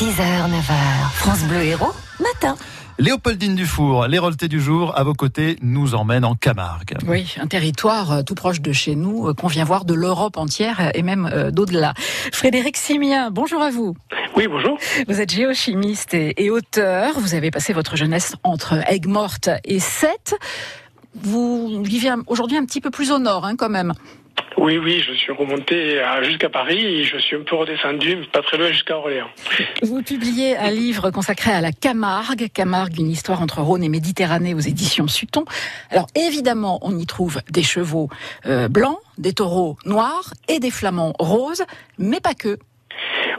6h, 9h, France Bleu Héros, matin. Léopoldine Dufour, l'hérolté du jour, à vos côtés, nous emmène en Camargue. Oui, un territoire euh, tout proche de chez nous, euh, qu'on vient voir de l'Europe entière et même euh, d'au-delà. Frédéric Simien, bonjour à vous. Oui, bonjour. Vous êtes géochimiste et, auteur. Vous avez passé votre jeunesse entre Aigues-Mortes et Sète. Vous vivez aujourd'hui un petit peu plus au nord, hein, quand même. Oui, oui, je suis remonté jusqu'à Paris et je suis un peu redescendu, mais pas très loin, jusqu'à Orléans. Vous publiez un livre consacré à la Camargue. Camargue, une histoire entre Rhône et Méditerranée aux éditions Sutton. Alors évidemment, on y trouve des chevaux euh, blancs, des taureaux noirs et des flamands roses, mais pas que.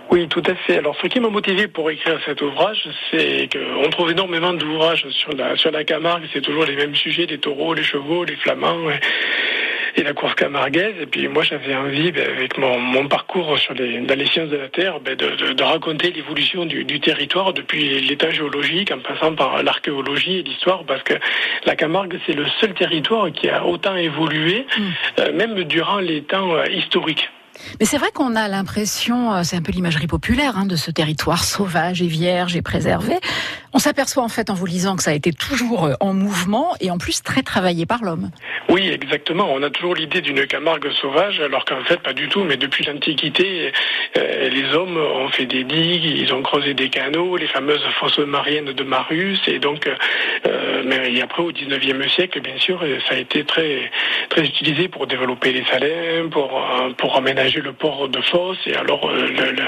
Oui, tout à fait. Alors, ce qui m'a motivé pour écrire cet ouvrage, c'est qu'on trouve énormément d'ouvrages sur la, sur la Camargue. C'est toujours les mêmes sujets, les taureaux, les chevaux, les flamands et la course camarguaise. Et puis, moi, j'avais envie, ben, avec mon, mon parcours sur les, dans les sciences de la Terre, ben, de, de- de raconter l'évolution du, du territoire depuis l'état géologique en passant par l'archéologie et l'histoire, parce que la Camargue, c'est le seul territoire qui a autant évolué, euh, même durant les temps euh, historiques. Mais c'est vrai qu'on a l'impression, euh, c'est un peu l'imagerie populaire hein, de ce territoire sauvage et vierge et préservé. On s'aperçoit en fait en vous lisant que ça a été toujours euh, en mouvement et en plus très travaillé par l'homme. Oui, exactement. On a toujours l'idée d'une Camargue sauvage, alors qu'en fait, pas du tout. Mais depuis l'Antiquité, euh, les hommes ont fait des digues, ils ont creusé des canaux, les fameuses fosses mariennes de Marius. Et donc, euh, mais et après, au 19e siècle, bien sûr, ça a été très, très utilisé pour développer les salins, pour, aménager le port de Fosse. Et alors, le, le-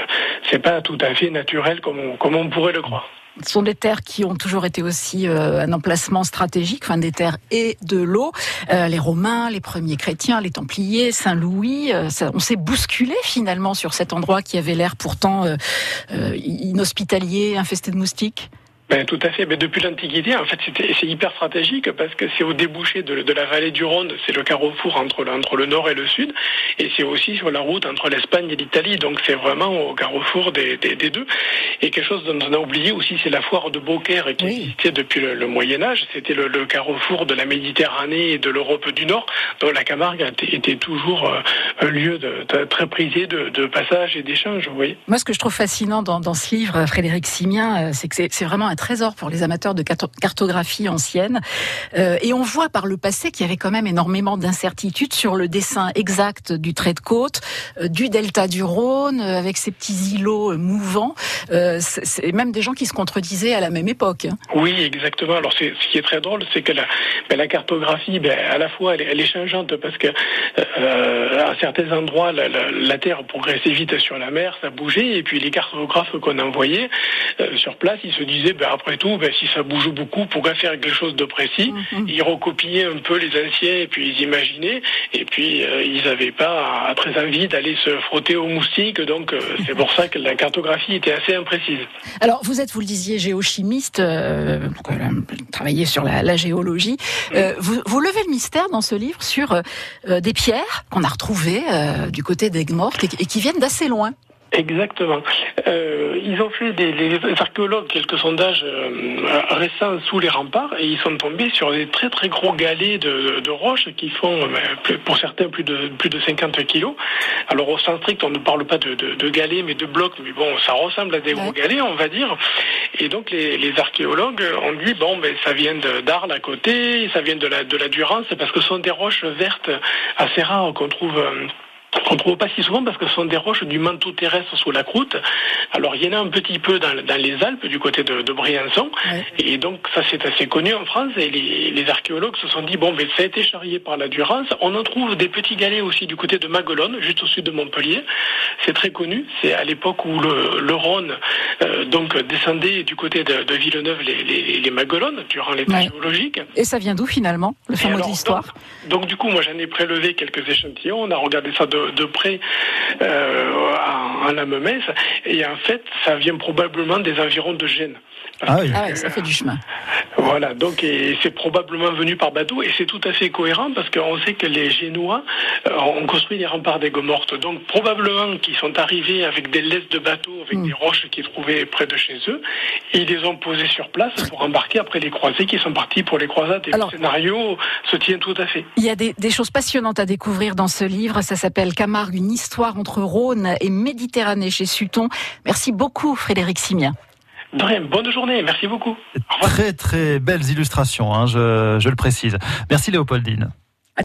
c'est pas tout à fait naturel comme on pourrait le croire. Ce sont des terres qui ont toujours été aussi euh, un emplacement stratégique, enfin des terres et de l'eau. Euh, les Romains, les premiers chrétiens, les Templiers, Saint-Louis, euh, on s'est bousculé finalement sur cet endroit qui avait l'air pourtant euh, inhospitalier, infesté de moustiques. Ben, tout à fait. Mais depuis l'Antiquité, en fait, c'est hyper stratégique parce que c'est au débouché de, de la vallée du Rhône, c'est le carrefour entre, le- entre le nord et le sud, et c'est aussi sur la route entre l'Espagne et l'Italie. Donc c'est vraiment au carrefour des, des- des deux. Et quelque chose dont on a oublié aussi, c'est la foire de Beaucaire qui Oui. existait depuis le, le Moyen Âge. C'était le, le carrefour de la Méditerranée et de l'Europe du Nord. Donc la Camargue était, était toujours euh, un lieu de, de- très prisé de, de passage et d'échange. Voyez. Moi, ce que je trouve fascinant dans, dans ce livre, euh, Frédéric Simien, euh, c'est que c'est- vraiment un trésor pour les amateurs de carto- cartographie ancienne. Euh, et on voit par le passé qu'il y avait quand même énormément d'incertitudes sur le dessin exact du trait de côte, euh, du delta du Rhône, euh, avec ces petits îlots mouvants. C'est même des gens qui se contredisaient à la même époque. hein. Oui, exactement. Alors, ce qui est très drôle, c'est que la, ben, la cartographie, ben, à la fois, elle, est- elle est changeante parce que certains endroits, la, la- la Terre progressait vite sur la mer, ça bougeait, et puis les cartographes qu'on envoyait euh, sur place, ils se disaient, ben, après tout, ben, si ça bouge beaucoup, pourquoi faire quelque chose de précis Mhm. Ils recopiaient un peu les anciens, et puis ils imaginaient, et puis euh, ils n'avaient pas très envie d'aller se frotter aux moustiques, donc euh, c'est pour ça que la cartographie était assez imprécise. Alors, vous êtes, vous le disiez, géochimiste, travaillez sur la, la géologie. Vous, vous levez le mystère dans ce livre sur des pierres qu'on a retrouvées euh, du côté d'Aigues-Mortes et, et qui viennent d'assez loin. Exactement. Euh, ils ont fait des les archéologues quelques sondages euh, récents sous les remparts et ils sont tombés sur des très très gros galets de, de roches qui font euh, pour certains plus de plus de 50 kilos. Alors au sens strict, on ne parle pas de, de, de galets mais de blocs, mais bon, ça ressemble à des gros galets, on va dire. Et donc les, les archéologues ont dit bon, ben ça vient d'Arles à côté, ça vient de la de la Durance, parce que ce sont des roches vertes assez rares qu'on trouve. euh, qu'on trouve pas si souvent parce que ce sont des roches du manteau terrestre sous la croûte. Alors il y en a un petit peu dans, dans les Alpes du côté de, de Briançon Ouais. et donc ça c'est assez connu en France et les, les archéologues se sont dit bon ça a été charrié par la Durance. On en trouve des petits galets aussi du côté de Maguelone, juste au sud de Montpellier. C'est très connu. C'est à l'époque où le, le Rhône euh, donc descendait du côté de, de Villeneuve les, les, les Maguelones durant l'état Ouais. géologique. Et ça vient d'où finalement, le alors, l'histoire? donc, donc, du coup, moi j'en ai prélevé quelques échantillons, on a regardé ça de, de près euh, en, en la Memesse, et en fait ça vient probablement des environs de Gênes. Ah oui. Ah ouais, ça fait du chemin. Voilà, donc et c'est probablement venu par bateau et c'est tout à fait cohérent parce qu'on sait que les Génois euh, ont construit les remparts des mortes Donc probablement qu'ils sont arrivés avec des laisses de bateau, avec Mm. des roches qu'ils trouvaient près de chez eux, et ils les ont posées sur place pour embarquer après les croisés qui sont partis pour les croisades. Et Alors- le scénario se tient tout à fait. Il y a des, des choses passionnantes à découvrir dans ce livre. Ça s'appelle Camargue, une histoire entre Rhône et Méditerranée chez Sutton. Merci beaucoup Frédéric Simien. bonne journée, merci beaucoup. Très très belles illustrations, hein, je, je le précise. Merci Léopoldine.